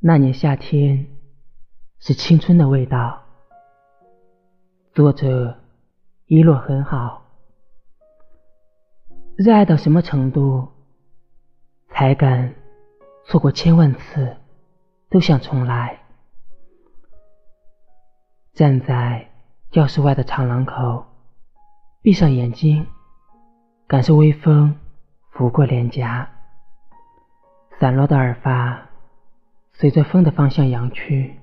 那年夏天是青春的味道。作者一落很好。热爱到什么程度，才敢错过千万次都想重来？站在教室外的长廊口，闭上眼睛，感受微风拂过脸颊，散落的耳发。随着风的方向扬去，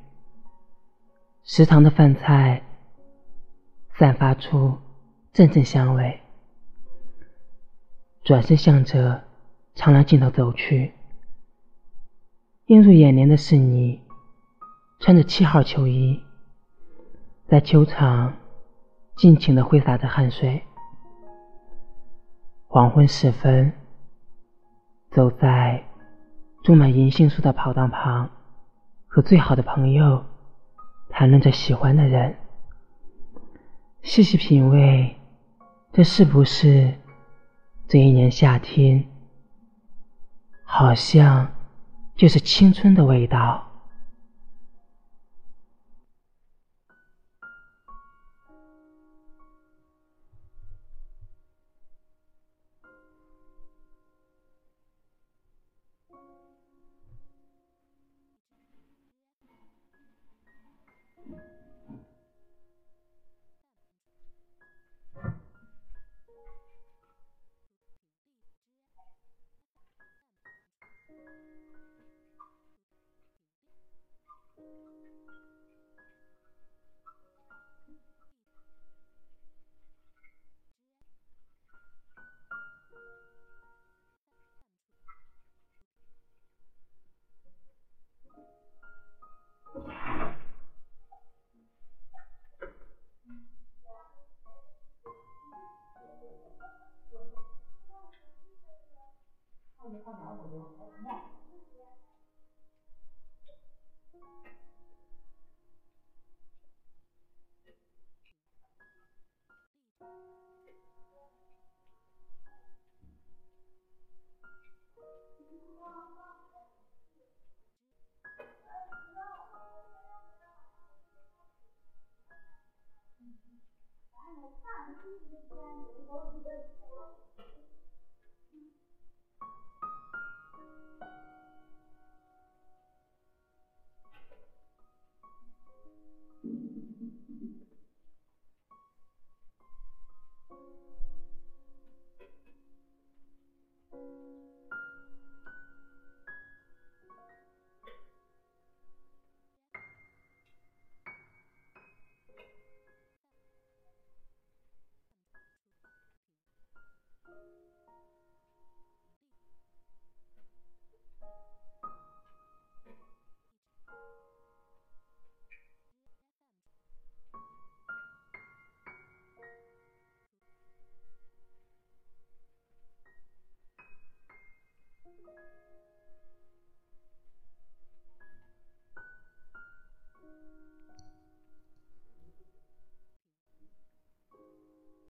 食堂的饭菜散发出阵阵香味。转身向着长廊尽头走去，映入眼帘的是你穿着七号球衣，在球场尽情的挥洒着汗水。黄昏时分，走在。种满银杏树的跑道旁，和最好的朋友谈论着喜欢的人。细细品味，这是不是这一年夏天？好像就是青春的味道。我看，今天有好几个。